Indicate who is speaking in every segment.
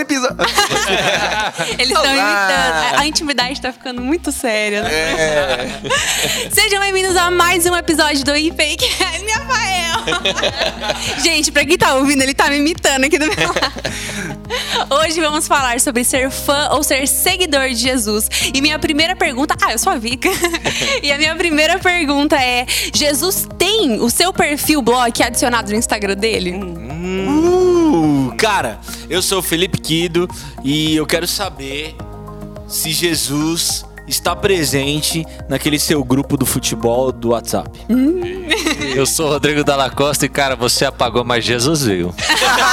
Speaker 1: episódio.
Speaker 2: Eles estão imitando. A, a intimidade tá ficando muito séria, né?
Speaker 1: É.
Speaker 2: Sejam bem-vindos a mais um episódio do iFake Minha Rafael. Gente, pra quem tá ouvindo, ele tá me imitando aqui do meu lado. Hoje vamos falar sobre ser fã ou ser seguidor de Jesus. E minha primeira pergunta. Ah, eu sou a Vika. E a minha primeira pergunta é: Jesus tem o seu perfil blog adicionado no Instagram dele?
Speaker 3: Cara, eu sou o Felipe Quido e eu quero saber se Jesus está presente naquele seu grupo do futebol do WhatsApp.
Speaker 4: Eu sou o Rodrigo Dalla Costa e, cara, você apagou, mas Jesus viu.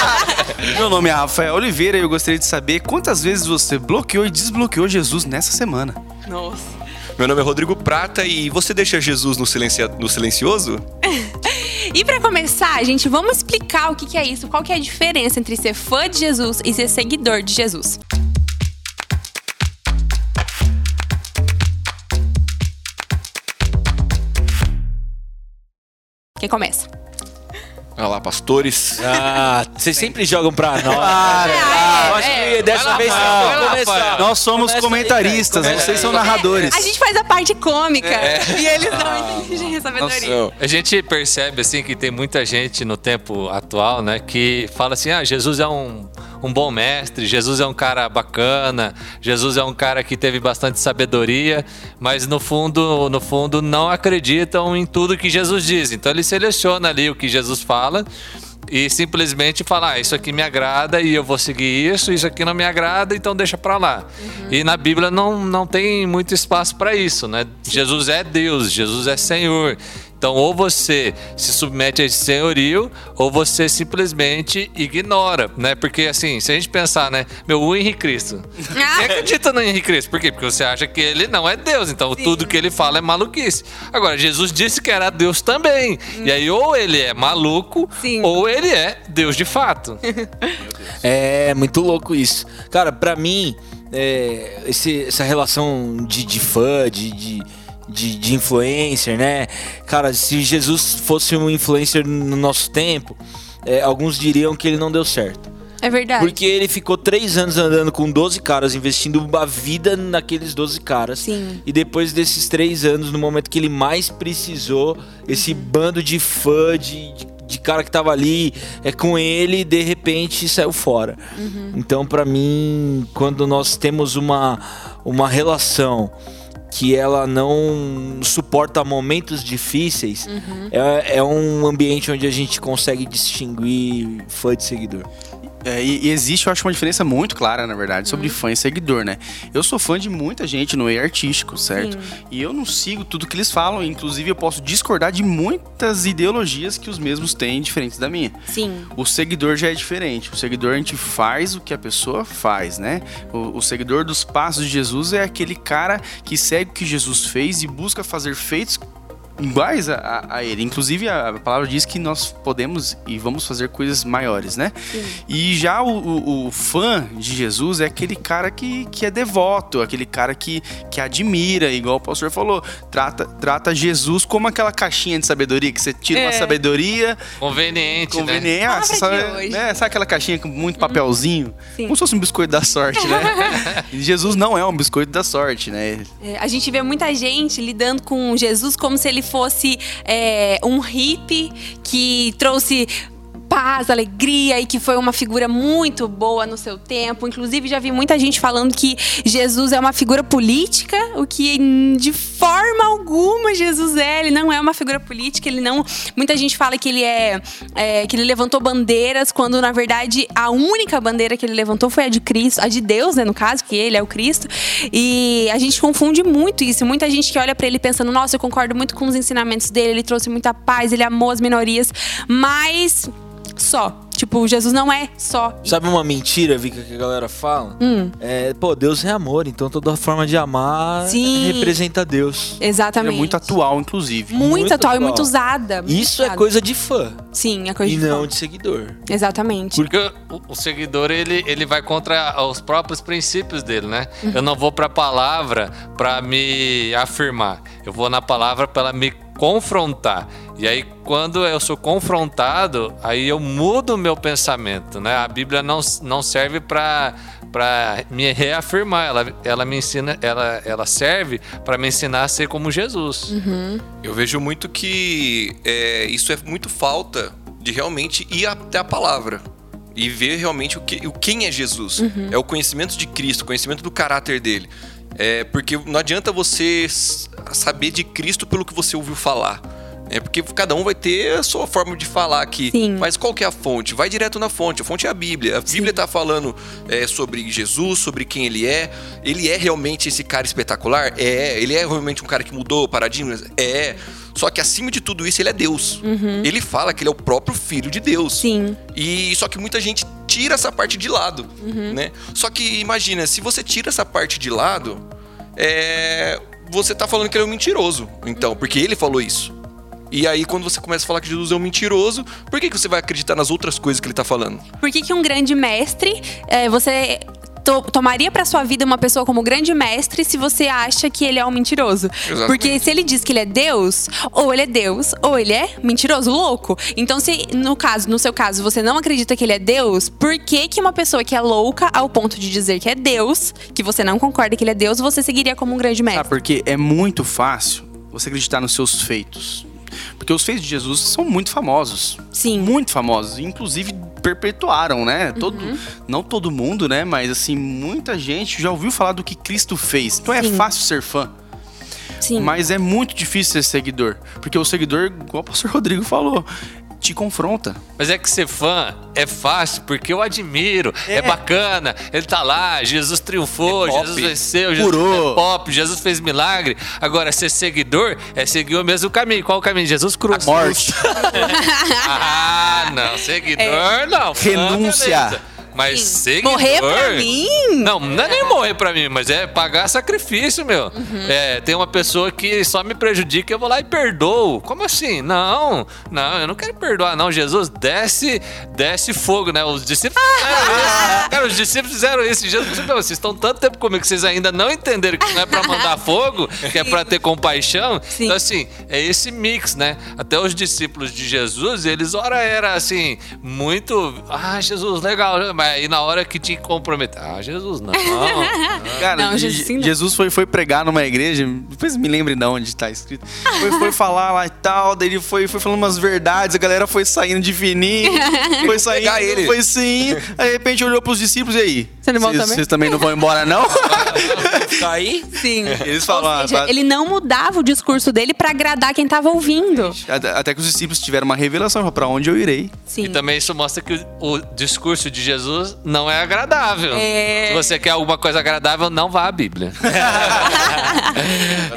Speaker 1: Meu nome é Rafael Oliveira e eu gostaria de saber quantas vezes você bloqueou e desbloqueou Jesus nessa semana.
Speaker 2: Nossa.
Speaker 5: Meu nome é Rodrigo Prata e você deixa Jesus no, silencia- no silencioso?
Speaker 2: E pra começar, gente, vamos explicar o que, que é isso, qual que é a diferença entre ser fã de Jesus e ser seguidor de Jesus. Quem começa?
Speaker 5: Olha lá, pastores.
Speaker 3: Ah, vocês sempre jogam pra nós.
Speaker 1: Para,
Speaker 2: É,
Speaker 3: Eu acho
Speaker 2: é.
Speaker 3: que dessa vez
Speaker 4: lá.
Speaker 1: Nós somos
Speaker 3: Começa aí,
Speaker 1: comentaristas,
Speaker 3: cara.
Speaker 1: vocês são
Speaker 3: Começa aí.
Speaker 1: narradores.
Speaker 2: A gente faz a parte cômica e eles dão inteligência e sabedoria.
Speaker 5: Nossa,
Speaker 4: A gente percebe, assim, que tem muita gente no tempo atual, né, que fala assim, ah, Jesus é um, um bom mestre, Jesus é um cara bacana, Jesus é um cara que teve bastante sabedoria, mas no fundo, no fundo não acreditam em tudo que Jesus diz. Então ele seleciona ali o que Jesus fala e simplesmente fala, ah, isso aqui me agrada e eu vou seguir isso, isso aqui não me agrada, então deixa pra lá. E na Bíblia não, não tem muito espaço para isso, né? Jesus é Deus, Jesus é Senhor. Então, ou você se submete a esse senhorio, ou você simplesmente ignora, né? Porque, assim, se a gente pensar, né? Meu, o Henrique Cristo. Quem acredita no Henrique Cristo? Por quê? Porque você acha que ele não é Deus. Então, tudo que ele fala é maluquice. Agora, Jesus disse que era Deus também. E aí, ou ele é maluco,
Speaker 2: Sim.
Speaker 4: ou ele é Deus de fato.
Speaker 3: É muito louco isso. Cara, pra mim, é, esse- essa relação de, de fã, de, de, de, de influencer, né? Cara, se Jesus fosse um influencer no nosso tempo, é, alguns diriam que ele não deu certo.
Speaker 2: É verdade.
Speaker 3: Porque ele ficou três anos andando com 12 caras, investindo uma vida naqueles 12 caras.
Speaker 2: Sim.
Speaker 3: E depois desses três anos, no momento que ele mais precisou, esse
Speaker 2: Uhum.
Speaker 3: bando de fã, de, de, de cara que tava ali é com ele, de repente saiu fora.
Speaker 2: Uhum.
Speaker 3: Então, pra mim, quando nós temos uma, uma relação que ela não suporta momentos difíceis,
Speaker 2: Uhum.
Speaker 3: é, é um ambiente onde a gente consegue distinguir fã de seguidor.
Speaker 1: É, e, e existe, eu acho, uma diferença muito clara, na verdade, sobre fã e seguidor, né? Eu sou fã de muita gente no meio artístico, certo? E eu não sigo tudo que eles falam, inclusive eu posso discordar de muitas ideologias que os mesmos têm diferentes da minha.
Speaker 2: Sim.
Speaker 1: O seguidor já é diferente. O seguidor a gente faz o que a pessoa faz, né? O, o seguidor dos passos de Jesus é aquele cara que segue o que Jesus fez e busca fazer feitos iguais a, a- a ele. Inclusive a, a palavra diz que nós podemos e vamos fazer coisas maiores, né? E já o, o- o fã de Jesus é aquele cara que, que é devoto, aquele cara que, que admira, igual o pastor falou, trata, trata Jesus como aquela caixinha de sabedoria que você tira uma
Speaker 2: É.
Speaker 1: sabedoria
Speaker 4: Conveniente, né?
Speaker 1: Conveniente. Ah, sabe, né? sabe aquela caixinha com muito papelzinho?
Speaker 2: Sim.
Speaker 1: Como se fosse um biscoito da sorte, né? Jesus não é um biscoito da sorte, né?
Speaker 2: É, a gente vê muita gente lidando com Jesus como se ele fosse é, um hippie que trouxe paz, alegria e que foi uma figura muito boa no seu tempo. Inclusive, já vi muita gente falando que Jesus é uma figura política, o que de forma alguma Jesus é. Ele não é uma figura política, ele não. Muita gente fala que ele é, é, que ele levantou bandeiras, quando na verdade a única bandeira que ele levantou foi a de Cristo, a de Deus, né, no caso, que ele é o Cristo. E a gente confunde muito isso. Muita gente que olha pra ele pensando, nossa, eu concordo muito com os ensinamentos dele, ele trouxe muita paz, ele amou as minorias, mas só. Tipo, Jesus não é só.
Speaker 3: Sabe uma mentira, Vika, que a galera fala?
Speaker 2: Hum.
Speaker 3: É, pô, Deus é amor, então toda forma de amar
Speaker 2: Sim.
Speaker 3: representa Deus.
Speaker 1: Ele
Speaker 2: Exatamente.
Speaker 1: é muito atual, inclusive.
Speaker 2: Muito
Speaker 3: muito
Speaker 2: atual e
Speaker 3: atual.
Speaker 2: muito usada. muito
Speaker 3: Isso é
Speaker 2: usada.
Speaker 3: coisa de fã
Speaker 2: Sim, é coisa
Speaker 3: e
Speaker 2: de
Speaker 3: não
Speaker 2: fã.
Speaker 3: de seguidor.
Speaker 2: Exatamente.
Speaker 4: Porque o, o seguidor, ele, ele vai contra os próprios princípios dele, né?
Speaker 2: Uhum.
Speaker 4: Eu não vou pra palavra pra me afirmar. Eu vou na palavra pra ela me confrontar. E aí, quando eu sou confrontado, aí eu mudo o meu pensamento, né? A Bíblia não, não serve para para me reafirmar, ela, ela me ensina, ela, ela serve para me ensinar a ser como Jesus.
Speaker 5: Eu vejo muito que é, isso é muito falta de realmente ir até a palavra e ver realmente o, que, o quem é Jesus. É o conhecimento de Cristo, o conhecimento do caráter dele. É, porque não adianta você saber de Cristo pelo que você ouviu falar. É porque cada um vai ter a sua forma de falar aqui.
Speaker 2: Sim.
Speaker 5: Mas qual que é a fonte? Vai direto na fonte. A fonte é a Bíblia. A Bíblia está falando é, sobre Jesus, sobre quem ele é. Ele é realmente esse cara espetacular? É. Ele é realmente um cara que mudou paradigmas? É. Só que acima de tudo isso, ele é Deus. Ele fala que ele é o próprio filho de Deus.
Speaker 2: Sim.
Speaker 5: E só que muita gente tira essa parte de lado, né? Só que imagina, se você tira essa parte de lado, é, você tá falando que ele é um mentiroso. Então, porque ele falou isso. E aí, quando você começa a falar que Jesus é um mentiroso, por que, que você vai acreditar nas outras coisas que ele tá falando?
Speaker 2: Por que, que um grande mestre, é, você to- tomaria pra sua vida uma pessoa como grande mestre se você acha que ele é um mentiroso?
Speaker 5: Exatamente.
Speaker 2: Porque se ele diz que ele é Deus, ou ele é Deus, ou ele é mentiroso, louco. Então, se no caso, no seu caso, você não acredita que ele é Deus, por que, que uma pessoa que é louca ao ponto de dizer que é Deus, que você não concorda que ele é Deus, você seguiria como um grande mestre?
Speaker 1: Sabe, porque é muito fácil você acreditar nos seus feitos. Porque os feitos de Jesus são muito famosos.
Speaker 2: Sim.
Speaker 1: Muito famosos. Inclusive perpetuaram, né? Todo, não todo mundo, né? Mas assim, muita gente já ouviu falar do que Cristo fez. Então é
Speaker 2: Sim.
Speaker 1: fácil ser fã.
Speaker 2: Sim.
Speaker 1: Mas é muito difícil ser seguidor. Porque o seguidor, igual o pastor Rodrigo falou, te confronta.
Speaker 4: Mas é que ser fã é fácil, porque eu admiro, é, bacana, ele tá lá, Jesus triunfou,
Speaker 5: É.
Speaker 4: Jesus venceu, Jesus
Speaker 1: Curou.
Speaker 4: é pop, Jesus fez milagre. Agora, ser seguidor é seguir o mesmo caminho. Qual o caminho? Jesus cruz.
Speaker 1: Morte.
Speaker 4: ah, não, seguidor não. fã,
Speaker 1: Renúncia.
Speaker 4: beleza. Mas seguidor...
Speaker 2: Morrer pra mim?
Speaker 4: Não, não é nem morrer pra mim, mas é pagar sacrifício, meu.
Speaker 2: Uhum.
Speaker 4: É, tem uma pessoa que só me prejudica, eu vou lá e perdoo. Como assim? Não, não, eu não quero perdoar, não. Jesus, desce, desce fogo, né? Os discípulos fizeram isso. Cara, os discípulos fizeram isso. Jesus, meu, vocês estão tanto tempo comigo que vocês ainda não entenderam que não é pra mandar fogo, que é pra ter compaixão.
Speaker 2: Sim.
Speaker 4: Então, assim, é esse mix, né? Até os discípulos de Jesus, eles, ora, era assim, muito. Ah, Jesus, legal. Mas aí na hora que tinha que comprometer. Ah, Jesus, não.
Speaker 1: Cara,
Speaker 2: Não,
Speaker 1: Je-
Speaker 2: Jesus, sim, não.
Speaker 1: Jesus foi, foi pregar numa igreja, depois me lembre de onde tá escrito. Foi, foi falar lá e tal, daí ele foi, foi falando umas verdades, a galera foi saindo de fininho, foi saindo,
Speaker 5: ele.
Speaker 1: foi sim. Aí de repente olhou pros discípulos e aí?
Speaker 2: Você não
Speaker 1: Vocês
Speaker 2: também?
Speaker 1: vocês também não vão embora, não?
Speaker 3: Tá aí?
Speaker 2: Sim.
Speaker 1: Eles falam,
Speaker 2: Ou seja,
Speaker 1: ah, tá-
Speaker 2: ele não mudava o discurso dele pra agradar quem tava ouvindo.
Speaker 1: Até, que os discípulos tiveram uma revelação, falaram, pra onde eu irei?
Speaker 2: Sim.
Speaker 4: E também isso mostra que o, o discurso de Jesus não é agradável.
Speaker 2: É.
Speaker 4: Se você quer alguma coisa agradável, não vá à Bíblia.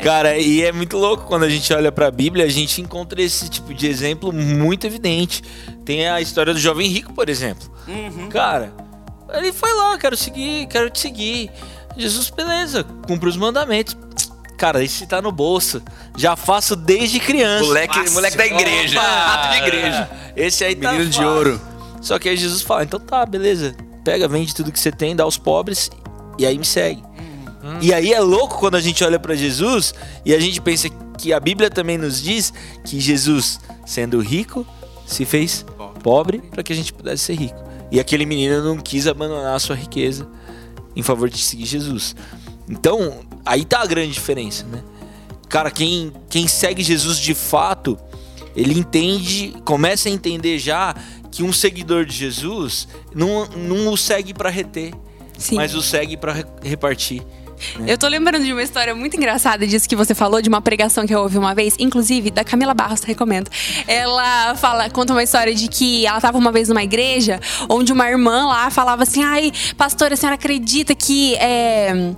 Speaker 3: Cara, e é muito louco quando a gente olha pra Bíblia, a gente encontra esse tipo de exemplo muito evidente. Tem a história do jovem rico, por exemplo. Cara, ele foi lá, quero seguir, quero te seguir. Jesus, beleza, cumpre os mandamentos. Cara, esse tá no bolso. Já faço desde criança.
Speaker 5: Moleque, moleque da igreja.
Speaker 3: Opa!
Speaker 5: Rato de igreja.
Speaker 3: Esse aí tá
Speaker 1: Menino de ouro.
Speaker 3: Só que aí Jesus fala, então tá, beleza. Pega, vende tudo que você tem, dá aos pobres e aí me segue. E aí é louco quando a gente olha pra Jesus e a gente pensa que a Bíblia também nos diz que Jesus, sendo rico, se fez pobre para que a gente pudesse ser rico. E aquele menino não quis abandonar a sua riqueza em favor de seguir Jesus. Então, aí tá a grande diferença, né? Cara, quem, quem segue Jesus de fato, ele entende, começa a entender já que um seguidor de Jesus não, não o segue para reter,
Speaker 2: Sim.
Speaker 3: mas o segue para re- repartir.
Speaker 2: Eu tô lembrando de uma história muito engraçada disso que você falou, de uma pregação que eu ouvi uma vez, inclusive da Camila Barros, recomendo. Ela fala, conta uma história de que ela tava uma vez numa igreja onde uma irmã lá falava assim: ai, pastora, a senhora acredita que. é,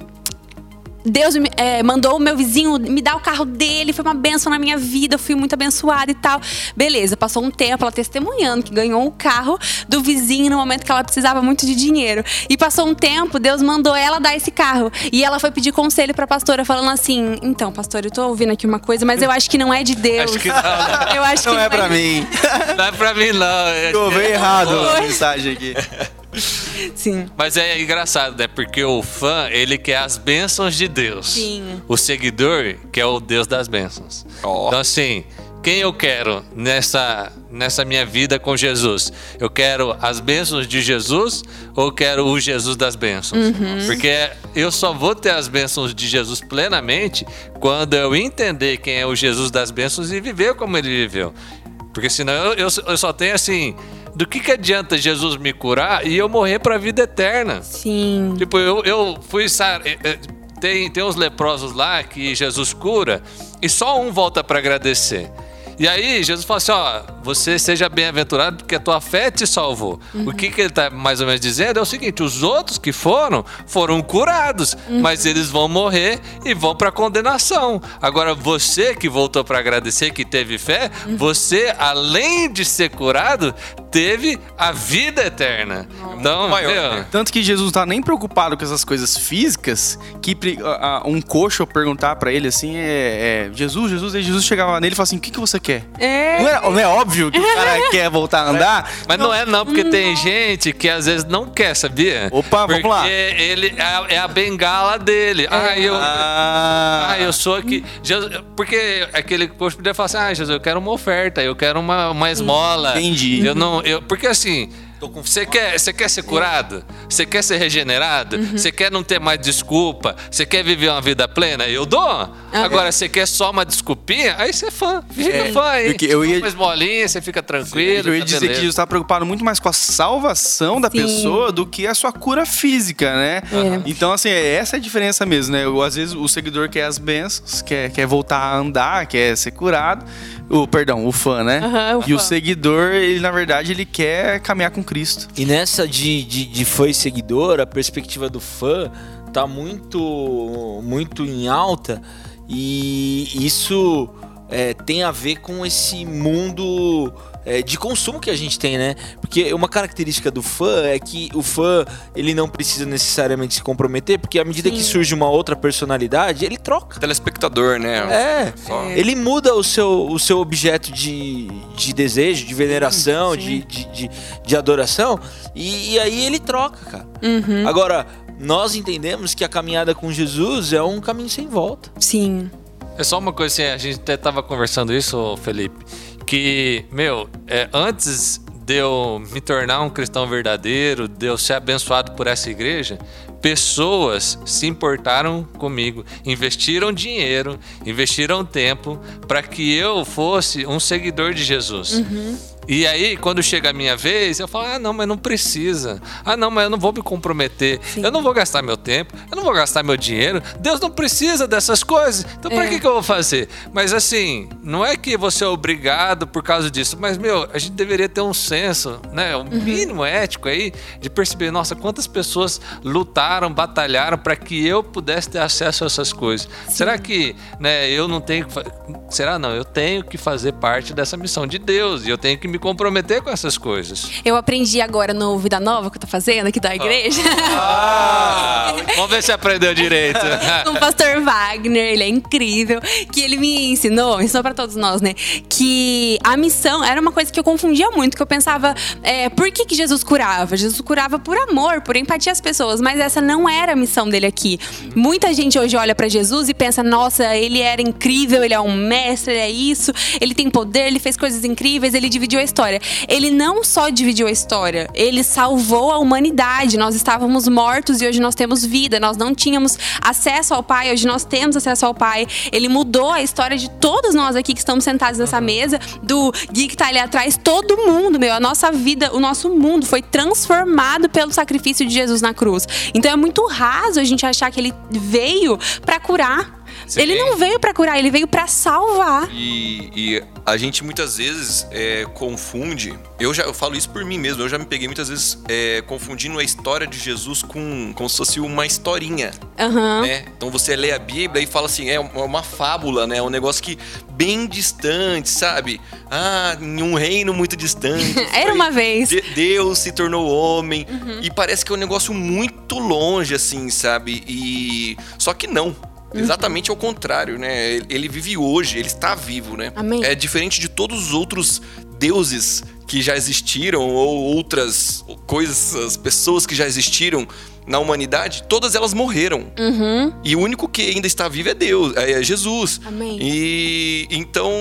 Speaker 2: Deus me- é, mandou o meu vizinho me dar o carro dele, foi uma benção na minha vida, eu fui muito abençoada e tal. Beleza, passou um tempo ela testemunhando que ganhou o carro do vizinho no momento que ela precisava muito de dinheiro. E passou um tempo, Deus mandou ela dar esse carro. E ela foi pedir conselho pra pastora, falando assim: Então, pastor, eu tô ouvindo aqui uma coisa, mas eu acho que não é de Deus.
Speaker 4: Acho que não, não.
Speaker 2: Eu acho
Speaker 1: Não
Speaker 2: que
Speaker 1: é pra
Speaker 2: de-
Speaker 1: mim.
Speaker 4: Não é pra mim, não.
Speaker 1: Eu ouvi errado a mensagem aqui.
Speaker 2: Sim.
Speaker 4: Mas é engraçado, né? Porque o fã, ele quer as bênçãos de Deus.
Speaker 2: Sim.
Speaker 4: O seguidor quer o Deus das bênçãos.
Speaker 5: Ó.
Speaker 4: Então, assim, quem eu quero nessa, nessa minha vida com Jesus? Eu quero as bênçãos de Jesus ou quero o Jesus das bênçãos? Porque eu só vou ter as bênçãos de Jesus plenamente quando eu entender quem é o Jesus das bênçãos e viver como ele viveu. Porque senão eu, eu, eu só tenho assim. Do que, que adianta Jesus me curar e eu morrer para a vida eterna?
Speaker 2: Sim.
Speaker 4: Tipo, eu, eu fui. eh, eh, Tem, tem uns leprosos lá que Jesus cura e só um volta para agradecer. E aí, Jesus fala assim: ó, você seja bem-aventurado porque a tua fé te salvou. O que, que ele está mais ou menos dizendo é o seguinte: os outros que foram, foram curados, mas eles vão morrer e vão para condenação. Agora, você que voltou para agradecer, que teve fé, você, além de ser curado, teve a vida eterna. Então,
Speaker 5: Maior,
Speaker 4: meu,
Speaker 5: né?
Speaker 1: Tanto que Jesus não tá nem preocupado com essas coisas físicas, que a- a- um coxo perguntar pra ele assim, é, é, Jesus, Jesus, aí Jesus chegava nele e falava assim, o que, que você quer?
Speaker 2: É.
Speaker 1: Não, é, não é óbvio que o cara quer voltar a andar?
Speaker 4: Mas não é não, porque tem gente que às vezes não quer, sabia?
Speaker 1: Opa, vamos
Speaker 4: porque
Speaker 1: lá.
Speaker 4: ele é a, é a bengala dele. Ah, eu.
Speaker 1: Ah,
Speaker 4: Ah, eu sou aqui. Jesus- porque aquele posto podia falar assim: ah, Jesus, eu quero uma oferta, eu quero uma, uma esmola.
Speaker 1: Entendi.
Speaker 4: Eu não. Eu, porque assim. Você quer, você quer ser curado? Você quer ser regenerado? Você quer não ter mais desculpa? Você quer viver uma vida plena? Eu dou. Agora, você quer só uma desculpinha? Aí você é fã. Fica
Speaker 1: É,
Speaker 4: fã aí.
Speaker 1: porque eu ia-
Speaker 4: Uma esmolinha, você fica tranquilo.
Speaker 1: eu ia
Speaker 4: tá
Speaker 1: dizer
Speaker 4: beleza.
Speaker 1: que Jesus tá preocupado muito mais com a salvação da
Speaker 2: Sim.
Speaker 1: pessoa do que a sua cura física, né?
Speaker 2: É.
Speaker 1: Então, assim, essa é a diferença mesmo, né? Eu, às vezes o seguidor quer as bênçãos, quer, quer voltar a andar, quer ser curado. O, perdão, o fã, né?
Speaker 2: O
Speaker 1: e o
Speaker 2: fã.
Speaker 1: seguidor, ele, na verdade, ele quer caminhar com Cristo.
Speaker 3: E nessa de, de, de fã e seguidor, a perspectiva do fã tá muito, muito em alta e isso é, tem a ver com esse mundo é, de consumo que a gente tem, né? Porque uma característica do fã é que o fã ele não precisa necessariamente se comprometer, porque à medida que
Speaker 2: Sim.
Speaker 3: surge uma outra personalidade, ele troca.
Speaker 5: Telespectador, né?
Speaker 3: É,
Speaker 5: Só.
Speaker 3: ele muda o seu, o seu objeto de, de desejo, de veneração,
Speaker 2: sim.
Speaker 3: de, de, de, de adoração, e, e aí ele troca, cara.
Speaker 2: Uhum.
Speaker 3: Agora, nós entendemos que a caminhada com Jesus é um caminho sem volta.
Speaker 2: Sim.
Speaker 4: É só uma coisa assim, a gente até tava conversando isso, Felipe, que, meu, é, antes de eu me tornar um cristão verdadeiro, de eu ser abençoado por essa igreja, pessoas se importaram comigo, investiram dinheiro, investiram tempo para que eu fosse um seguidor de Jesus. E aí, quando chega a minha vez, eu falo: ah, não, mas não precisa. Ah, não, mas eu não vou me comprometer. Eu não vou gastar meu tempo, eu não vou gastar meu dinheiro. Deus não precisa dessas coisas. Então, pra
Speaker 2: É.
Speaker 4: que, que eu vou fazer? Mas assim, não é que você é obrigado por causa disso, mas, meu, a gente deveria ter um senso, né? Um mínimo ético aí de perceber: nossa, quantas pessoas lutaram, batalharam para que eu pudesse ter acesso a essas coisas. Será que, né, eu não tenho que. Será não? Eu tenho que fazer parte dessa missão de Deus e eu tenho que me comprometer com essas coisas.
Speaker 2: Eu aprendi agora no Vida Nova que eu tô fazendo aqui da igreja.
Speaker 4: Ah, vamos ver se aprendeu direito.
Speaker 2: com o pastor Wagner, ele é incrível, que ele me ensinou, ensinou pra todos nós, né, que a missão era uma coisa que eu confundia muito, que eu pensava, é, por que, que Jesus curava? Jesus curava por amor, por empatia às pessoas, mas essa não era a missão dele aqui. Muita gente hoje olha pra Jesus e pensa, nossa, ele era incrível, ele é um mestre, ele é isso, ele tem poder, ele fez coisas incríveis, ele dividiu a história. Ele não só dividiu a história, ele salvou a humanidade. Nós estávamos mortos e hoje nós temos vida. Nós não tínhamos acesso ao Pai, hoje nós temos acesso ao Pai. Ele mudou a história de todos nós aqui que estamos sentados nessa mesa, do Gui que tá ali atrás, todo mundo, meu. A nossa vida, o nosso mundo foi transformado pelo sacrifício de Jesus na cruz. Então é muito raso a gente achar que ele veio pra curar.
Speaker 4: Sim.
Speaker 2: Ele não veio pra curar, ele veio pra salvar.
Speaker 5: E, e a gente muitas vezes é, confunde. Eu já eu falo isso por mim mesmo. Eu já me peguei muitas vezes é, confundindo a história de Jesus com como se fosse uma historinha,
Speaker 2: Aham.
Speaker 5: né? Então você lê a Bíblia e fala assim, é uma uma fábula, né? É um negócio que bem distante, sabe? Ah, em um reino muito distante.
Speaker 2: Era
Speaker 5: foi-
Speaker 2: uma vez.
Speaker 5: de- Deus se tornou homem. E parece que é um negócio muito longe, assim, sabe? E. Só que não. Exatamente ao contrário, né? Ele- vive hoje, ele está vivo, né?
Speaker 2: Amém.
Speaker 5: É diferente de todos os outros deuses que já existiram ou outras coisas, pessoas que já existiram na humanidade, todas elas morreram.
Speaker 2: Uhum.
Speaker 5: E o único que ainda está vivo é Deus, é Jesus.
Speaker 2: Amém.
Speaker 5: E então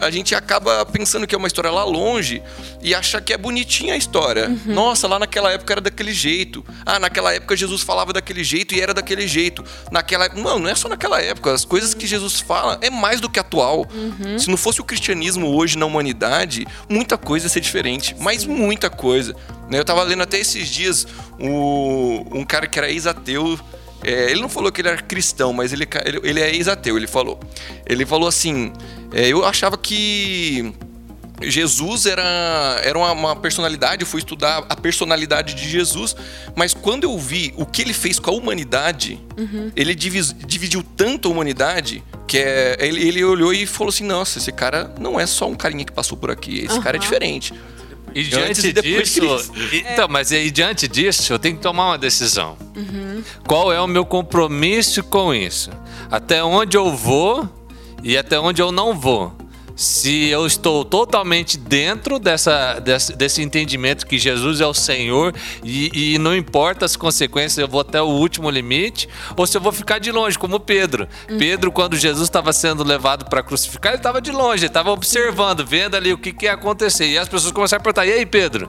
Speaker 5: a gente acaba pensando que é uma história lá longe e achar que é bonitinha a história.
Speaker 2: Uhum.
Speaker 5: Nossa, lá naquela época era daquele jeito. Ah, naquela época Jesus falava daquele jeito e era daquele jeito. Naquela época, não, não é só naquela época. As coisas que Jesus fala é mais do que atual.
Speaker 2: Uhum.
Speaker 5: Se não fosse o cristianismo hoje na humanidade, muita coisa ia ser diferente, mas muita coisa. né? Eu tava lendo até esses dias o- um cara que era ex-ateu. é, ele não falou que ele era cristão, mas ele, ele, ele é ex-ateu, ele falou. Ele falou assim: é, Eu achava que Jesus era, era uma, uma personalidade, eu fui estudar a personalidade de Jesus, mas quando eu vi o que ele fez com a humanidade, ele divis- dividiu tanto a humanidade que é, ele, ele olhou e falou assim: Nossa, esse cara não é só um carinha que passou por aqui, esse cara é diferente.
Speaker 4: E diante
Speaker 5: e
Speaker 4: disso, e- então, mas e diante disso, eu tenho que tomar uma decisão. Qual é o meu compromisso com isso? Até onde eu vou e até onde eu não vou? Se eu estou totalmente dentro dessa, desse, desse entendimento que Jesus é o Senhor e, e não importa as consequências, eu vou até o último limite, ou se eu vou ficar de longe, como Pedro. Pedro, quando Jesus estava sendo levado para crucificar, ele estava de longe, ele estava observando, vendo ali o que, que ia acontecer. E as pessoas começaram a perguntar: e aí, Pedro?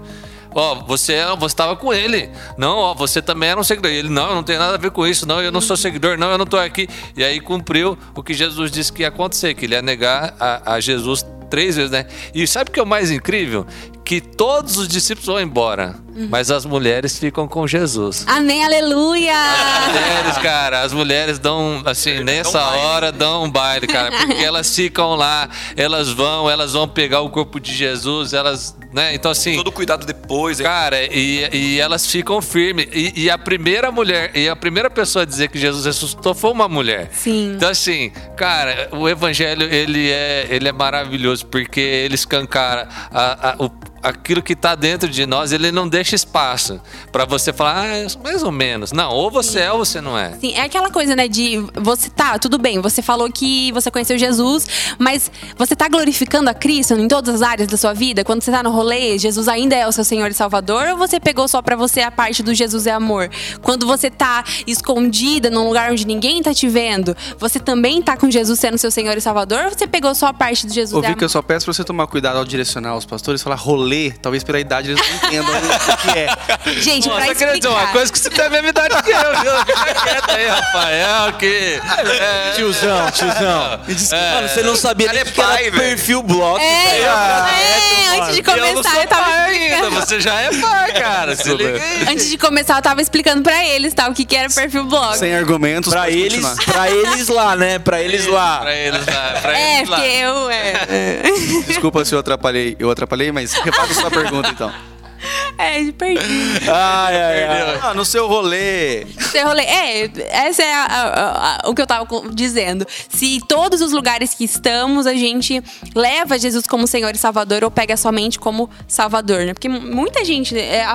Speaker 4: Ó, você você estava com ele. Não, ó, você também era um seguidor. E ele, não, eu não tenho nada a ver com isso. Não, eu não sou seguidor. Não, eu não estou aqui. E aí cumpriu o que Jesus disse que ia acontecer, que ele ia negar a, a Jesus três vezes, né? E sabe o que é o mais incrível? Que todos os discípulos vão embora, mas as mulheres ficam com Jesus.
Speaker 2: Amém, aleluia!
Speaker 4: As mulheres, cara, as mulheres dão, assim, nessa hora dão um baile, cara, porque elas ficam lá, elas vão, elas vão pegar o corpo de Jesus, elas, né? Então, assim,
Speaker 5: Todo cuidado depois. é-
Speaker 4: Cara, e, e elas ficam firmes. E, e a primeira mulher, e a primeira pessoa a dizer que Jesus ressuscitou foi uma mulher.
Speaker 2: Sim.
Speaker 4: Então, assim, cara, o evangelho, ele é, ele é maravilhoso, porque ele escancara a- a- o- aquilo que tá dentro de nós, ele não deixa espaço pra você falar, ah, é mais ou menos. Não, ou você é ou você não é.
Speaker 2: Sim, é aquela coisa, né, de você tá, tudo bem, você falou que você conheceu Jesus, mas você tá glorificando a Cristo em todas as áreas da sua vida? Quando você tá no rolê, Jesus ainda é o seu Senhor e Salvador? Ou você pegou só pra você a parte do Jesus é amor? Quando você tá escondida num lugar onde ninguém tá te vendo, você também tá com Jesus sendo seu Senhor e Salvador? Ou você pegou só a parte do Jesus
Speaker 1: Ô,
Speaker 2: é
Speaker 1: Vic, eu
Speaker 2: amor?
Speaker 1: só peço pra você tomar cuidado ao direcionar os pastores, falar rolê, talvez pela idade eles não entendam o que é.
Speaker 2: Gente, pra
Speaker 4: Nossa, queria dizer uma
Speaker 2: explicar.
Speaker 4: coisa que você tem a mesma idade que eu, viu? Fica quieto aí, Rafael, que... É,
Speaker 3: Tiozão, tiozão. Mano, você não sabia
Speaker 5: Cara,
Speaker 3: nem
Speaker 5: é
Speaker 3: que era
Speaker 5: pai, velho.
Speaker 3: perfil bloco.
Speaker 2: É,
Speaker 3: velho.
Speaker 2: é, antes de
Speaker 4: eu
Speaker 2: começar,
Speaker 4: sou
Speaker 2: eu tava
Speaker 4: ainda, você já é pai, cara. Se liga aí.
Speaker 2: Antes de começar, eu tava explicando pra eles, tá? O que, que era perfil blog.
Speaker 1: Sem argumentos,
Speaker 3: Pra eles,
Speaker 1: continuar.
Speaker 3: pra eles lá, né? Pra eles lá.
Speaker 4: Pra eles lá, pra
Speaker 2: É,
Speaker 4: eles lá.
Speaker 2: porque eu. É,
Speaker 1: Desculpa se eu atrapalhei, eu atrapalhei, mas repara a sua pergunta então.
Speaker 2: É perdi.
Speaker 3: Ai, ai, ai.
Speaker 1: Ah, no seu rolê.
Speaker 2: Seu rolê. É, essa é a- a- a- o que eu tava dizendo. Se todos os lugares que estamos a gente leva Jesus como Senhor e Salvador ou pega somente como Salvador, né? Porque muita gente. é,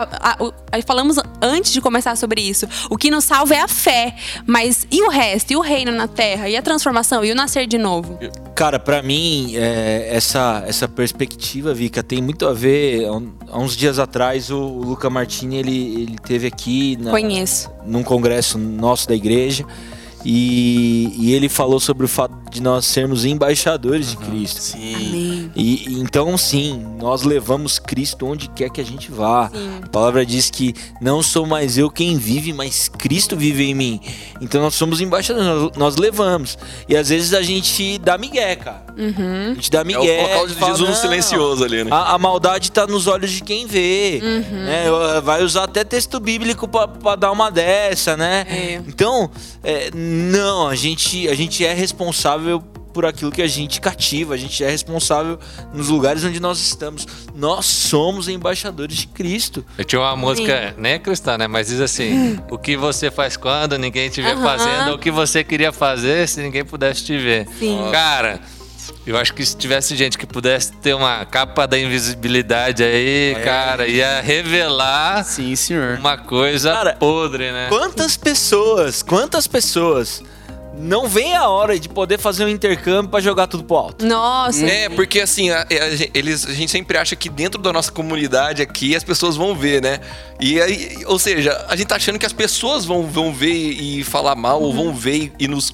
Speaker 2: falamos antes de começar sobre isso. O que nos salva é a fé. Mas e o resto? E o reino na terra? E a transformação? E o nascer de novo?
Speaker 3: Cara, pra mim, é, essa, essa perspectiva, Vika, tem muito a ver. Há uns dias atrás, o, Luca Martini ele, ele teve aqui na,
Speaker 2: Conheço.
Speaker 3: num congresso nosso da igreja. E, e ele falou sobre o fato de nós sermos embaixadores de Cristo.
Speaker 1: Sim.
Speaker 2: Amém.
Speaker 3: E e então, sim, nós levamos Cristo onde quer que a gente vá.
Speaker 2: Sim.
Speaker 3: A palavra diz que não sou mais eu quem vive, mas Cristo vive em mim. Então nós somos embaixadores, nós, nós levamos. E às vezes a gente dá migué, cara.
Speaker 2: Uhum.
Speaker 3: A gente dá
Speaker 5: É
Speaker 3: migué.
Speaker 5: o local de
Speaker 3: fala,
Speaker 5: Jesus no
Speaker 3: "Não,
Speaker 5: silencioso ali, né?
Speaker 3: A, a maldade tá nos olhos de quem vê.
Speaker 2: Uhum.
Speaker 3: né? Vai usar até texto bíblico pra, pra dar uma dessa, né?
Speaker 2: É.
Speaker 3: Então, é, não, a gente, a gente é responsável por aquilo que a gente cativa, a gente é responsável nos lugares onde nós estamos. Nós somos embaixadores de Cristo.
Speaker 4: Eu tinha uma música, nem é cristã, né? Mas diz assim: O que você faz quando ninguém te vê
Speaker 2: Aham.
Speaker 4: fazendo, o que você queria fazer se ninguém pudesse te ver.
Speaker 2: Sim.
Speaker 4: Cara, eu acho que se tivesse gente que pudesse ter uma capa da invisibilidade aí, cara, ia revelar
Speaker 1: Sim, senhor.
Speaker 4: uma coisa
Speaker 3: Cara,
Speaker 4: podre, né?
Speaker 3: Quantas pessoas, quantas pessoas não vem a hora de poder fazer um intercâmbio pra jogar tudo pro alto.
Speaker 2: Nossa.
Speaker 5: É, porque assim, a, a eles, a gente sempre acha que dentro da nossa comunidade aqui as pessoas vão ver, né? E aí, ou seja, a gente tá achando que as pessoas vão, vão ver e falar mal, ou vão ver e nos,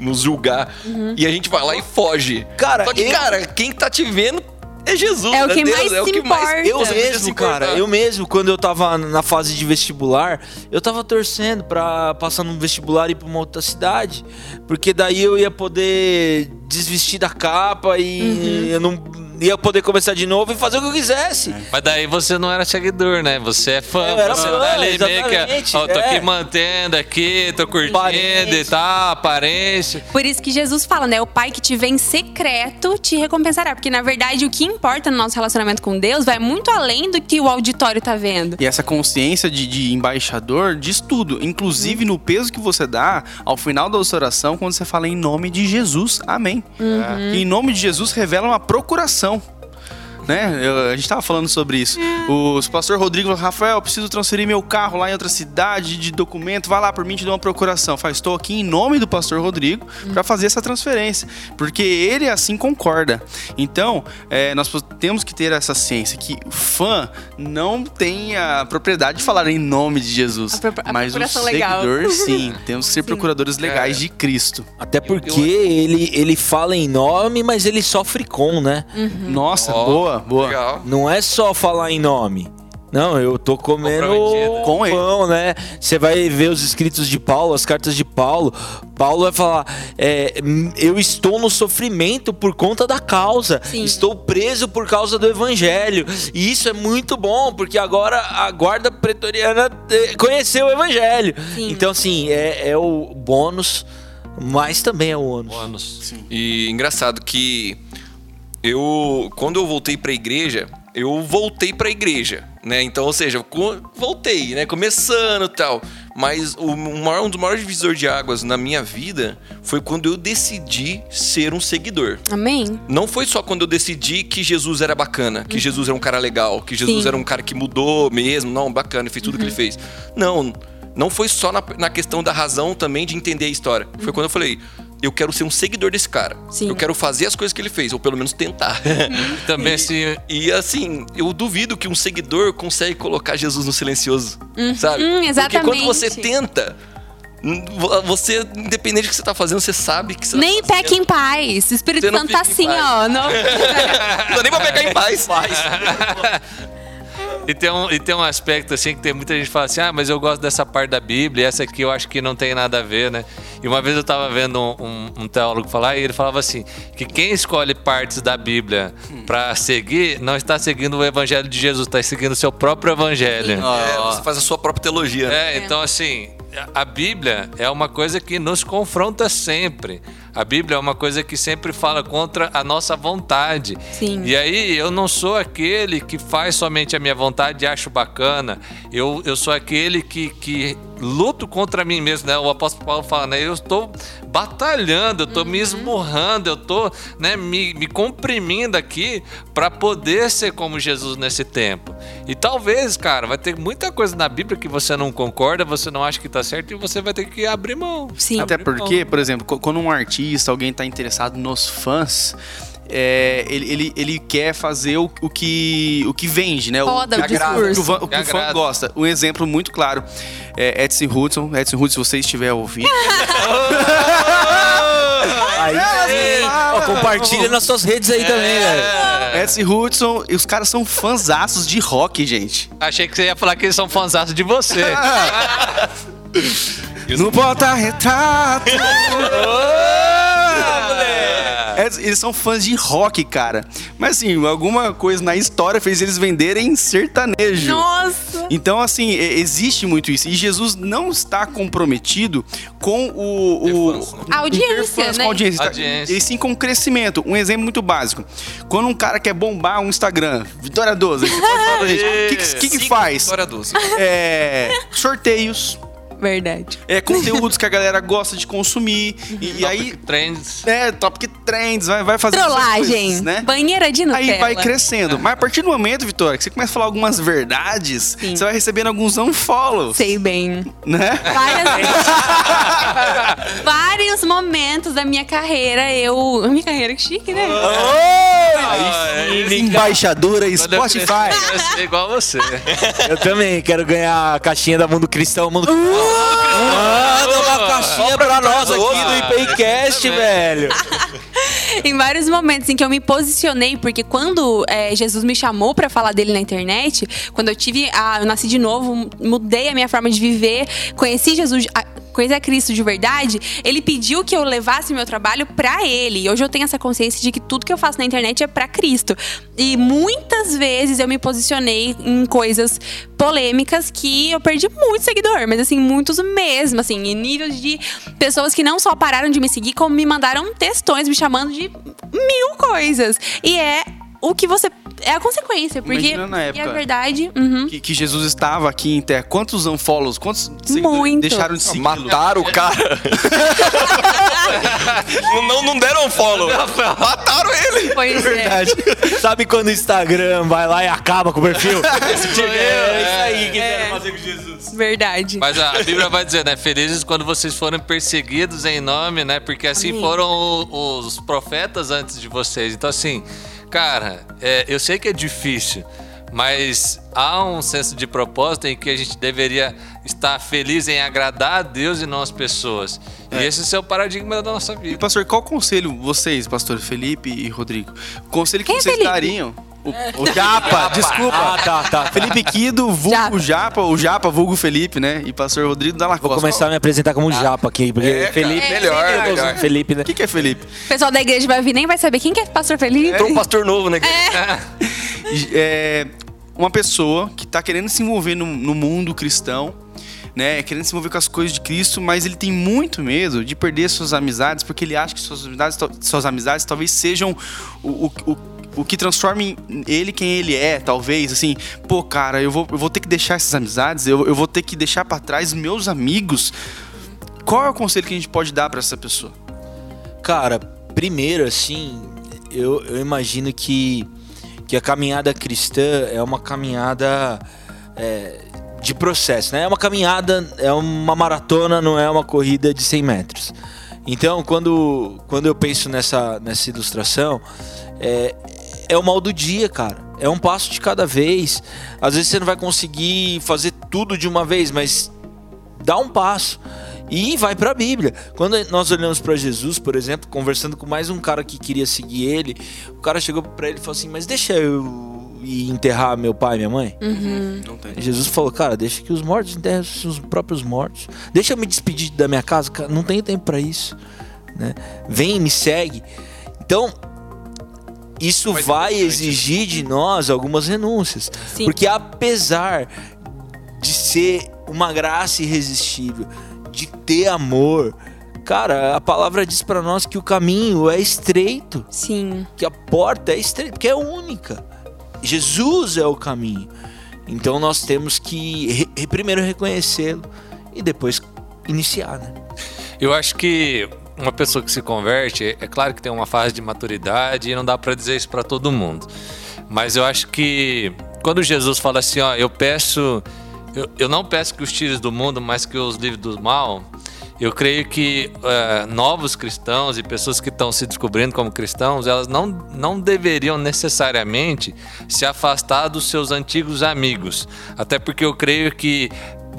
Speaker 5: nos julgar. E a gente vai lá e foge.
Speaker 3: Cara,
Speaker 5: Só que,
Speaker 3: eu-
Speaker 5: cara, quem tá te vendo é Jesus.
Speaker 2: É o
Speaker 5: né?
Speaker 2: que
Speaker 5: Deus,
Speaker 2: mais
Speaker 5: é o que mais
Speaker 2: importa.
Speaker 3: Eu
Speaker 5: você precisa
Speaker 3: mesmo, cara, eu mesmo, quando eu tava na fase de vestibular, eu tava torcendo pra passar num vestibular e ir pra uma outra cidade. Porque daí eu ia poder desvestir da capa e eu não ia poder começar de novo e fazer o que eu quisesse.
Speaker 4: Mas daí você não era seguidor, né? Você é fã.
Speaker 3: Eu era
Speaker 4: você
Speaker 3: fã,
Speaker 4: tá ali meio que.
Speaker 3: exatamente,
Speaker 4: Ó, tô
Speaker 3: é.
Speaker 4: aqui mantendo aqui, tô curtindo
Speaker 3: Aparência.
Speaker 4: e tal, aparência.
Speaker 2: Por isso que Jesus fala, né? O pai que te vê em secreto te recompensará. Porque, na verdade, o que importa no nosso relacionamento com Deus vai muito além do que o auditório tá vendo.
Speaker 1: E essa consciência de, de embaixador diz tudo, inclusive no peso que você dá ao final da sua oração, quando você fala em nome de Jesus, amém. E em nome de Jesus revela uma procuração. Né? Eu- a gente tava falando sobre isso. O pastor Rodrigo falou: Rafael, eu preciso transferir meu carro lá em outra cidade de documento. Vai lá por mim, te dou uma procuração. Faz, estou aqui em nome do pastor Rodrigo para fazer essa transferência. Porque ele assim concorda. Então, é, nós temos que ter essa ciência que o fã não tem a propriedade de falar em nome de Jesus.
Speaker 2: A pro- a
Speaker 1: mas o
Speaker 2: procuração legal.
Speaker 1: seguidor, sim. Temos que ser procuradores legais
Speaker 5: Cara.
Speaker 1: de Cristo.
Speaker 3: Até porque ele, ele fala em nome, mas ele sofre com, né?
Speaker 1: Nossa,
Speaker 5: Ó,
Speaker 1: boa, boa.
Speaker 5: Legal.
Speaker 3: Não é só falar em nome. Não, eu tô comendo.
Speaker 1: Com ele.
Speaker 3: pão, né? Você vai ver os escritos de Paulo, as cartas de Paulo. Paulo vai falar: é, "Hum, Eu estou no sofrimento por conta da causa.
Speaker 2: Sim.
Speaker 3: Estou preso por causa do evangelho. E isso é muito bom, porque agora a guarda pretoriana eh, conheceu o evangelho.
Speaker 2: Sim.
Speaker 3: Então, assim, é, é o bônus, mas também é o ônus.
Speaker 4: Bônus.
Speaker 5: E engraçado que eu, quando eu voltei pra igreja, eu voltei pra igreja, né? Então, ou seja, eu voltei, né? Começando e tal. Mas o maior, um dos maiores divisores de águas na minha vida foi quando eu decidi ser um seguidor.
Speaker 2: Amém?
Speaker 5: Não foi só quando eu decidi que Jesus era bacana, que Jesus era um cara legal, que Jesus
Speaker 2: Sim.
Speaker 5: era um cara que mudou mesmo, não, bacana, fez tudo que ele fez. Não, não foi só na, na questão da razão também de entender a história. Foi quando eu falei, eu quero ser um seguidor desse cara.
Speaker 2: Sim.
Speaker 5: Eu quero fazer as coisas que ele fez, ou pelo menos tentar.
Speaker 4: Também se.
Speaker 5: E assim, eu duvido que um seguidor consegue colocar Jesus no silencioso, sabe?
Speaker 2: hum,
Speaker 5: Porque quando você
Speaker 2: exatamente.
Speaker 5: tenta, vo- você, independente do que você tá fazendo, você sabe que você tá
Speaker 2: Nem
Speaker 5: fazendo.
Speaker 2: peca em paz. O Espírito
Speaker 5: não
Speaker 2: Santo tá assim,
Speaker 5: paz.
Speaker 2: ó. no-
Speaker 5: Não dá nem pra pegar em paz.
Speaker 4: E tem, um, e tem um aspecto assim que tem muita gente que fala assim: ah, mas eu gosto dessa parte da Bíblia, e essa aqui eu acho que não tem nada a ver, né? E uma vez eu tava vendo um, um- um teólogo falar e ele falava assim: que quem escolhe partes da Bíblia pra seguir não está seguindo o evangelho de Jesus, está seguindo o seu próprio evangelho.
Speaker 5: É, você faz a sua própria teologia. né?
Speaker 4: É, então assim, a Bíblia é uma coisa que nos confronta sempre. A Bíblia é uma coisa que sempre fala contra a nossa vontade.
Speaker 2: Sim.
Speaker 4: E aí eu não sou aquele que faz somente a minha vontade e acho bacana. Eu, eu sou aquele que, que luto contra mim mesmo, né? O apóstolo Paulo fala, né? Eu estou batalhando, eu estou me esmurrando, eu estou né, me, me comprimindo aqui para poder ser como Jesus nesse tempo. E talvez, cara, vai ter muita coisa na Bíblia que você não concorda, você não acha que tá certo e você vai ter que abrir mão.
Speaker 2: Sim.
Speaker 1: Até
Speaker 4: Abrir mão.
Speaker 1: porque, por exemplo, quando um artista, alguém está interessado nos fãs, é, ele, ele, ele quer fazer o, o que, o que vende, né?
Speaker 2: Roda
Speaker 1: o,
Speaker 2: o
Speaker 1: que agrada,
Speaker 2: discurso.
Speaker 1: O, que o fã- o que o fã
Speaker 4: agrada.
Speaker 1: gosta. Um exemplo muito claro é Edson Hudson. Edson Hudson, se você estiver ouvindo.
Speaker 3: Aí sim. Ó, compartilha nas suas redes aí também, velho.
Speaker 1: Edson Hudson, os caras são fãzaços de rock, gente.
Speaker 4: Achei que você ia falar que eles são fãzados de você.
Speaker 1: No porta-retrato. Eles são fãs de rock, cara. Mas assim, alguma coisa na história fez eles venderem sertanejo.
Speaker 2: Nossa!
Speaker 1: Então, assim, existe muito isso. E Jesus não está comprometido com o. o?
Speaker 2: A audiência, né?
Speaker 1: Com a audiência.
Speaker 4: Audiência.
Speaker 1: E sim com crescimento. Um exemplo muito básico. Quando um cara quer bombar um Instagram, Vitória 12, você pode falar pra gente, o que, que, que, que faz?
Speaker 5: Vitória 12.
Speaker 1: É, sorteios.
Speaker 2: Verdade.
Speaker 1: É conteúdos que a galera gosta de consumir. E, e aí.
Speaker 4: Trends.
Speaker 1: É, Topic Trends, vai, vai fazer
Speaker 2: Trollagem.
Speaker 1: coisas, né?
Speaker 2: Banheira de Nutella.
Speaker 1: Aí vai crescendo. Mas a partir do momento, Vitória, que você começa a falar algumas verdades,
Speaker 2: Sim.
Speaker 1: você vai recebendo alguns unfollows.
Speaker 2: Sei bem.
Speaker 1: Né?
Speaker 2: Várias... Vários momentos da minha carreira, eu. Minha carreira, que chique, né?
Speaker 1: Embaixadora
Speaker 4: eu crescer,
Speaker 1: Spotify.
Speaker 4: eu igual você.
Speaker 3: Eu também quero ganhar a caixinha da Mundo Cristão. Mundo Cristão. Manda uma caixinha pra nós aqui do IPCast, velho.
Speaker 2: em vários momentos em que eu me posicionei, porque quando é, Jesus me chamou pra falar dele na internet, quando eu tive, a, eu nasci de novo, mudei a minha forma de viver, conheci Jesus, a, conheci a Cristo de verdade, ele pediu que eu levasse meu trabalho pra ele. Hoje eu tenho essa consciência de que tudo que eu faço na internet é pra Cristo. E muitas vezes eu me posicionei em coisas polêmicas que eu perdi muito seguidor, mas assim, muitos mesmo, assim, em níveis de pessoas que não só pararam de me seguir, como me mandaram textões me chamando de mil coisas. E é o que você. É a consequência, porque.
Speaker 1: Imagina na
Speaker 2: E
Speaker 1: época.
Speaker 2: é verdade. uhum.
Speaker 1: Que, que Jesus estava aqui em terra. Quantos unfollows? Quantos
Speaker 2: Muito.
Speaker 1: deixaram de seguir?
Speaker 5: Mataram o cara. não, não, deram um follow. Mataram ele.
Speaker 2: Pois é.
Speaker 3: Sabe quando o Instagram vai lá e acaba com o perfil? é isso aí que
Speaker 2: É.
Speaker 3: fazer com Jesus.
Speaker 2: Verdade.
Speaker 4: Mas a a Bíblia vai dizer, né? Felizes quando vocês forem perseguidos em nome, né? Porque assim
Speaker 2: Amém.
Speaker 4: foram os profetas antes de vocês. Então, assim, cara, é, eu sei que é difícil, mas há um senso de propósito em que a gente deveria estar feliz em agradar a Deus e não as pessoas. E esse é o paradigma da nossa
Speaker 1: E,
Speaker 4: vida.
Speaker 1: pastor, qual conselho vocês, pastor Felipe e Rodrigo, conselho que
Speaker 2: Quem é
Speaker 1: vocês
Speaker 2: Felipe?
Speaker 1: dariam? O, o Japa, desculpa.
Speaker 3: Ah, tá, tá.
Speaker 1: Felipe Quido, vulgo Japa, o Japa, vulgo Felipe, né? E pastor Rodrigo da
Speaker 3: Vou
Speaker 1: Lacosta.
Speaker 3: começar a me apresentar como japa aqui, porque
Speaker 5: É, cara,
Speaker 3: Felipe.
Speaker 5: melhor,
Speaker 3: Felipe,
Speaker 5: melhor.
Speaker 3: Felipe, né?
Speaker 1: O que, que é Felipe?
Speaker 2: O pessoal da igreja vai vir nem vai saber quem que é pastor Felipe.
Speaker 5: Entrou um pastor novo, né?
Speaker 1: É uma pessoa que tá querendo se envolver no, no mundo cristão, né? Querendo se envolver com as coisas de Cristo, mas ele tem muito medo de perder suas amizades, porque ele acha que suas amizades, suas amizades talvez sejam o, o, o, o que transforme ele quem ele é, talvez. Assim, pô, cara, eu vou, eu vou ter que deixar essas amizades, eu, eu vou ter que deixar pra trás meus amigos. Qual é o conselho que a gente pode dar pra essa pessoa?
Speaker 3: Cara, primeiro, assim, eu, eu imagino que, que a caminhada cristã é uma caminhada é, de processo, né? É uma caminhada, é uma maratona, não é uma corrida de 100 metros. Então, quando, quando eu penso nessa, nessa ilustração, é, é o mal do dia, cara. É um passo de cada vez. Às vezes você não vai conseguir fazer tudo de uma vez, mas dá um passo e vai para a Bíblia. Quando nós olhamos para Jesus, por exemplo, conversando com mais um cara que queria seguir ele, o cara chegou para ele e falou assim: Mas deixa eu ir enterrar meu pai e minha mãe?
Speaker 1: Não tem.
Speaker 3: Jesus falou: Cara, deixa que os mortos enterrem os próprios mortos. Deixa eu me despedir da minha casa, cara, não tenho tempo para isso. Né? Vem, me segue. Então. Isso
Speaker 5: Mas
Speaker 3: vai
Speaker 5: importante.
Speaker 3: exigir de nós algumas renúncias.
Speaker 2: Sim.
Speaker 3: Porque apesar de ser uma graça irresistível, de ter amor, cara, a palavra diz pra nós que o caminho é estreito,
Speaker 2: Sim.
Speaker 3: que a porta é estreita, porque é única. Jesus é o caminho. Então nós temos que re- primeiro reconhecê-lo e depois iniciar, né?
Speaker 4: Eu acho que uma pessoa que se converte, é claro que tem uma fase de maturidade e não dá para dizer isso para todo mundo. Mas eu acho que quando Jesus fala assim, ó, eu peço, eu, eu não peço que os tires do mundo, mas que os livre do mal. Eu creio que eh, novos cristãos e pessoas que estão se descobrindo como cristãos, elas não, não deveriam necessariamente se afastar dos seus antigos amigos. Até porque eu creio que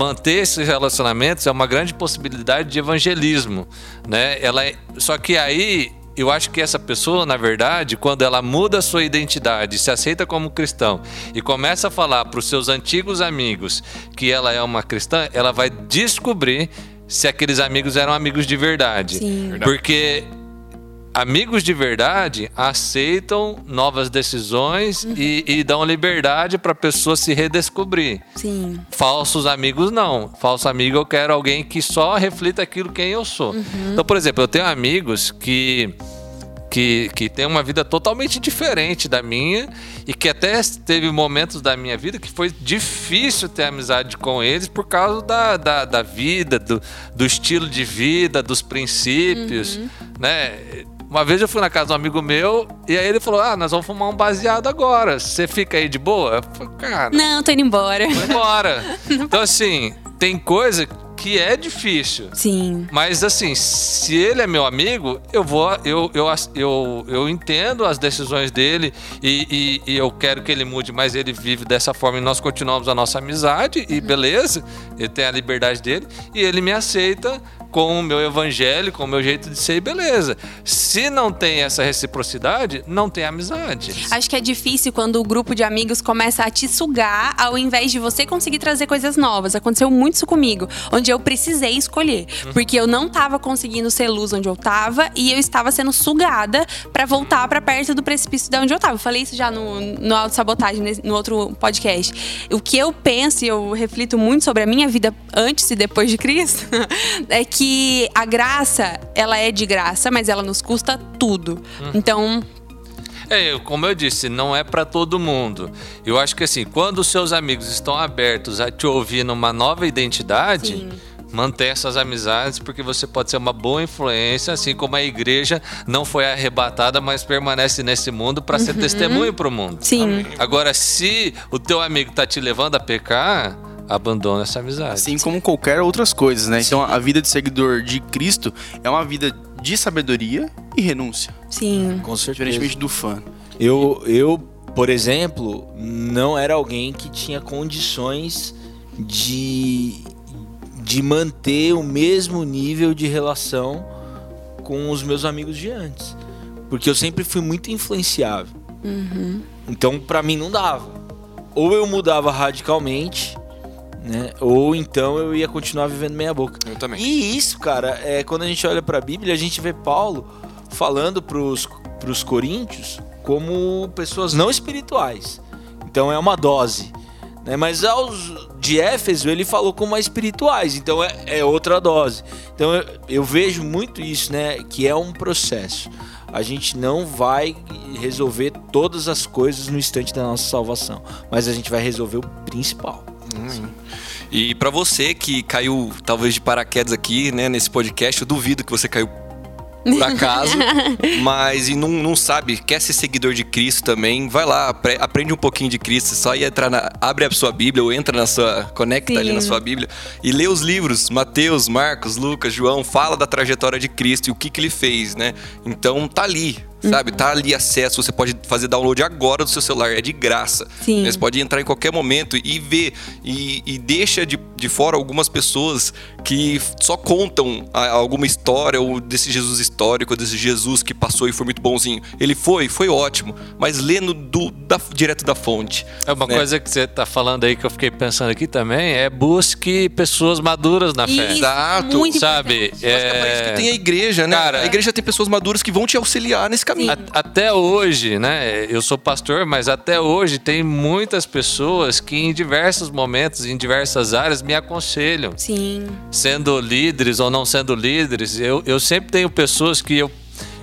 Speaker 4: manter esses relacionamentos é uma grande possibilidade de evangelismo, né? Ela é- só que aí eu acho que essa pessoa, na verdade, quando ela muda a sua identidade, se aceita como cristão e começa a falar para os seus antigos amigos que ela é uma cristã, ela vai descobrir se aqueles amigos eram amigos de verdade.
Speaker 2: Sim.
Speaker 4: Porque amigos de verdade aceitam novas decisões e, e dão liberdade para a pessoa se redescobrir.
Speaker 2: Sim.
Speaker 4: Falsos amigos não. Falso amigo eu quero alguém que só reflita aquilo quem eu sou. Então, por exemplo, eu tenho amigos que que, que tem uma vida totalmente diferente da minha e que até teve momentos da minha vida que foi difícil ter amizade com eles por causa da, da, da vida, do, do estilo de vida, dos princípios, né? Uma vez eu fui na casa de um amigo meu e aí ele falou: Ah, nós vamos fumar um baseado agora. Você fica aí de boa? Eu falei, cara,
Speaker 2: Não, tô indo embora.
Speaker 4: vou embora. Então, assim, tem coisa que é difícil.
Speaker 2: Sim.
Speaker 4: Mas assim, se ele é meu amigo, eu vou, eu, eu, eu, eu entendo as decisões dele e, e, e eu quero que ele mude, mas ele vive dessa forma e nós continuamos a nossa amizade e beleza, ele tem a liberdade dele e ele me aceita com o meu evangelho, com o meu jeito de ser e beleza. Se não tem essa reciprocidade, não tem amizade.
Speaker 2: Acho que é difícil quando o grupo de amigos começa a te sugar ao invés de você conseguir trazer coisas novas. Aconteceu muito isso comigo, onde eu precisei escolher, porque eu não tava conseguindo ser luz onde eu tava e eu estava sendo sugada pra voltar pra perto do precipício de onde eu tava. Eu falei isso já no, no Autossabotagem, nesse- no outro podcast. O que eu penso e eu reflito muito sobre a minha vida antes e depois de Cristo é que a graça, ela é de graça, mas ela nos custa tudo. Então,
Speaker 4: É, como eu disse, não é pra todo mundo. Eu acho que assim, quando os seus amigos estão abertos a te ouvir numa nova identidade,
Speaker 2: Sim.
Speaker 4: mantenha essas amizades, porque você pode ser uma boa influência, assim como a igreja não foi arrebatada, mas permanece nesse mundo para ser testemunho para o mundo.
Speaker 2: sim.
Speaker 4: Agora, se o teu amigo tá te levando a pecar, abandona essa amizade.
Speaker 1: Assim como qualquer outras coisas, né? Então a vida de seguidor de Cristo é uma vida de sabedoria e renúncia.
Speaker 2: Sim.
Speaker 3: Com certeza.
Speaker 1: Diferentemente do fã.
Speaker 3: Eu, eu, por exemplo, não era alguém que tinha condições de, de manter o mesmo nível de relação com os meus amigos de antes. Porque eu sempre fui muito influenciável. Então, pra mim, não dava. Ou eu mudava radicalmente, né? Ou então eu ia continuar vivendo meia boca.
Speaker 5: Eu também.
Speaker 3: E isso, cara, é quando a gente olha pra Bíblia, a gente vê Paulo falando pros, pros coríntios como pessoas não espirituais. Então é uma dose. Né? Mas aos de Éfeso ele falou como espirituais, então é, é outra dose. Então eu, eu vejo muito isso, né? Que é um processo. A gente não vai resolver todas as coisas no instante da nossa salvação, mas a gente vai resolver o principal.
Speaker 5: E pra você que caiu talvez de paraquedas aqui, né, nesse podcast, eu duvido que você caiu por acaso, mas e não, não sabe, quer ser seguidor de Cristo também, vai lá, apre- aprende um pouquinho de Cristo, só ir entrar na, abre a sua Bíblia ou entra na sua, conecta ali
Speaker 2: Sim.
Speaker 5: na sua Bíblia e lê os livros, Mateus, Marcos, Lucas, João, fala da trajetória de Cristo e o que que ele fez, né? Então tá ali, sabe? Tá ali acesso, você pode fazer download agora do seu celular, é de graça.
Speaker 2: Sim.
Speaker 5: Você pode entrar em qualquer momento e ver e, e deixa de, de fora algumas pessoas que só contam a- alguma história ou desse Jesus histórico, desse Jesus que passou e foi muito bonzinho. Ele foi, foi ótimo, mas lendo do, da- direto da fonte.
Speaker 4: É uma
Speaker 5: né?
Speaker 4: coisa que você tá falando aí que eu fiquei pensando aqui também, é busque pessoas maduras na fé.
Speaker 2: Isso,
Speaker 5: Exato.
Speaker 2: muito
Speaker 4: Sabe?
Speaker 5: Mas é pra isso que tem a igreja, né?
Speaker 4: Cara-
Speaker 5: a igreja tem pessoas maduras que vão te auxiliar nesse caminho.
Speaker 4: A- Até hoje, né? Eu sou pastor, mas até hoje tem muitas pessoas que em diversos momentos, em diversas áreas, me aconselham.
Speaker 2: Sim.
Speaker 4: Sendo líderes ou não sendo líderes, eu, eu sempre tenho pessoas que eu,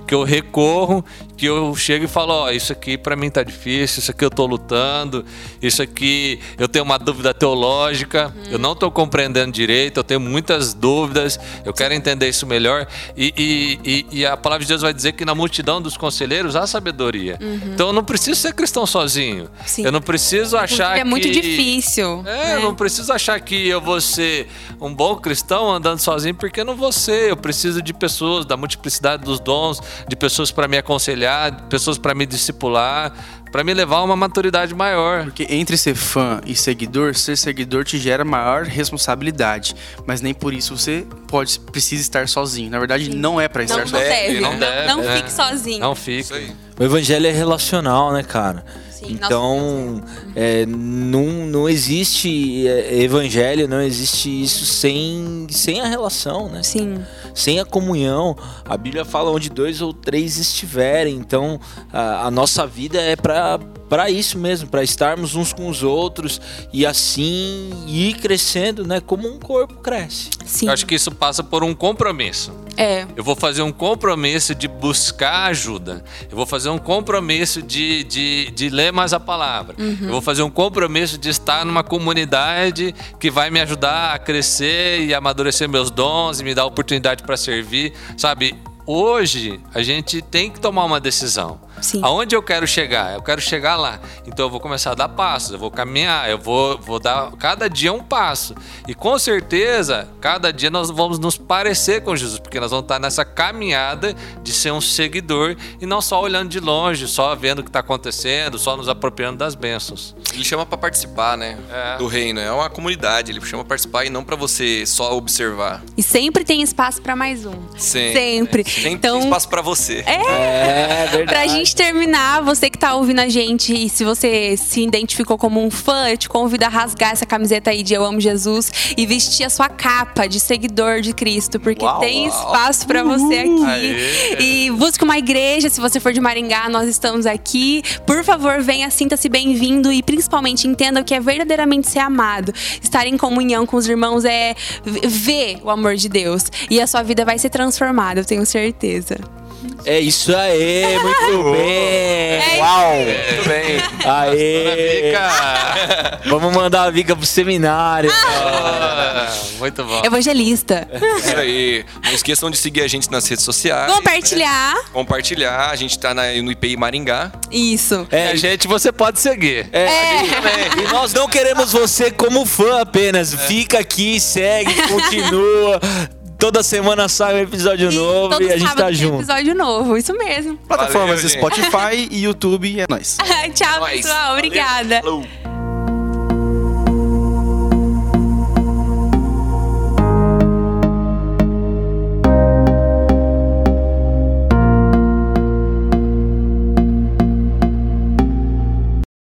Speaker 4: que eu recorro, que eu chego e falo, ó, isso aqui pra mim tá difícil, isso aqui eu tô lutando, isso aqui eu tenho uma dúvida teológica, eu não tô compreendendo direito, eu tenho muitas dúvidas, eu quero entender isso melhor. E, e, e- e a palavra de Deus vai dizer que na multidão dos conselheiros há sabedoria. Então eu não preciso ser cristão sozinho.
Speaker 2: Sim.
Speaker 4: Eu não preciso achar
Speaker 2: é muito
Speaker 4: que...
Speaker 2: difícil.
Speaker 4: É, eu não preciso achar que eu vou ser um bom cristão andando sozinho, porque eu não vou ser. Eu preciso de pessoas, da multiplicidade dos dons, de pessoas para me aconselhar, de pessoas para me discipular, para me levar a uma maturidade maior.
Speaker 1: Porque entre ser fã e seguidor, ser seguidor te gera maior responsabilidade. Mas nem por isso você pode precisa estar sozinho. Na verdade, não é pra estar
Speaker 2: Não, não
Speaker 1: sozinho.
Speaker 2: deve.
Speaker 5: não
Speaker 2: Não,
Speaker 4: deve,
Speaker 2: não
Speaker 4: né?
Speaker 2: fique sozinho.
Speaker 4: Não
Speaker 5: aí.
Speaker 3: O evangelho é relacional, né, cara?
Speaker 2: Sim,
Speaker 3: então, é, não, não existe é, evangelho, não existe isso sem, sem a relação, né?
Speaker 2: Sim.
Speaker 3: Sem a comunhão. A Bíblia fala onde dois ou três estiverem. Então, a, a nossa vida é para para isso mesmo, para estarmos uns com os outros e assim ir crescendo, né? Como um corpo cresce.
Speaker 2: Sim.
Speaker 4: Eu acho que isso passa por um compromisso.
Speaker 2: É.
Speaker 4: Eu vou fazer um compromisso de buscar ajuda. Eu vou fazer um compromisso de, de, de ler mais a palavra. Eu vou fazer um compromisso de estar numa comunidade que vai me ajudar a crescer e amadurecer meus dons e me dar oportunidade para servir. Sabe, hoje a gente tem que tomar uma decisão.
Speaker 2: Sim.
Speaker 4: Aonde eu quero chegar? Eu quero chegar lá. Então eu vou começar a dar passos, eu vou caminhar, eu vou, vou dar cada dia um passo. E com certeza, cada dia nós vamos nos parecer com Jesus, porque nós vamos estar nessa caminhada de ser um seguidor e não só olhando de longe, só vendo o que está acontecendo, só nos apropriando das bênçãos.
Speaker 5: Ele chama pra participar, né?
Speaker 4: É.
Speaker 5: Do reino. É uma comunidade. Ele chama pra participar e não pra você só observar.
Speaker 2: E sempre tem espaço pra mais um.
Speaker 5: Sempre.
Speaker 2: Sempre.
Speaker 5: Sempre
Speaker 2: Então,
Speaker 5: tem espaço pra você.
Speaker 2: É,
Speaker 3: É verdade.
Speaker 2: Pra gente terminar, você que tá ouvindo a gente e se você se identificou como um fã, eu te convido a rasgar essa camiseta aí de Eu Amo Jesus e vestir a sua capa de seguidor de Cristo, porque
Speaker 1: Uau,
Speaker 2: tem
Speaker 1: uau.
Speaker 2: espaço pra você aqui.
Speaker 4: Aê.
Speaker 2: E busque uma igreja, se você for de Maringá, nós estamos aqui. Por favor, venha, sinta-se bem-vindo e principalmente entenda o que é verdadeiramente ser amado. Estar em comunhão com os irmãos é ver o amor de Deus e a sua vida vai ser transformada, eu tenho certeza.
Speaker 3: É isso aí, muito bem. Uau!
Speaker 5: Muito bem.
Speaker 3: Aê! Vamos mandar a Vika pro seminário.
Speaker 4: Ah, muito bom.
Speaker 2: Evangelista.
Speaker 5: Isso aí. Não esqueçam de seguir a gente nas redes sociais.
Speaker 2: Compartilhar.
Speaker 5: né? Compartilhar. A gente tá na- no IPI Maringá.
Speaker 2: Isso.
Speaker 3: É,
Speaker 4: a gente você pode seguir.
Speaker 3: É, E nós não queremos você como fã apenas. Fica aqui, segue, continua. Toda semana sai um episódio novo
Speaker 2: todo
Speaker 3: e a gente tá
Speaker 2: tem
Speaker 3: junto.
Speaker 2: episódio novo, isso mesmo.
Speaker 1: Plataformas
Speaker 5: Valeu.
Speaker 1: Spotify e YouTube, é nóis.
Speaker 2: Tchau,
Speaker 5: Nós.
Speaker 2: pessoal. Obrigada.
Speaker 5: Falou.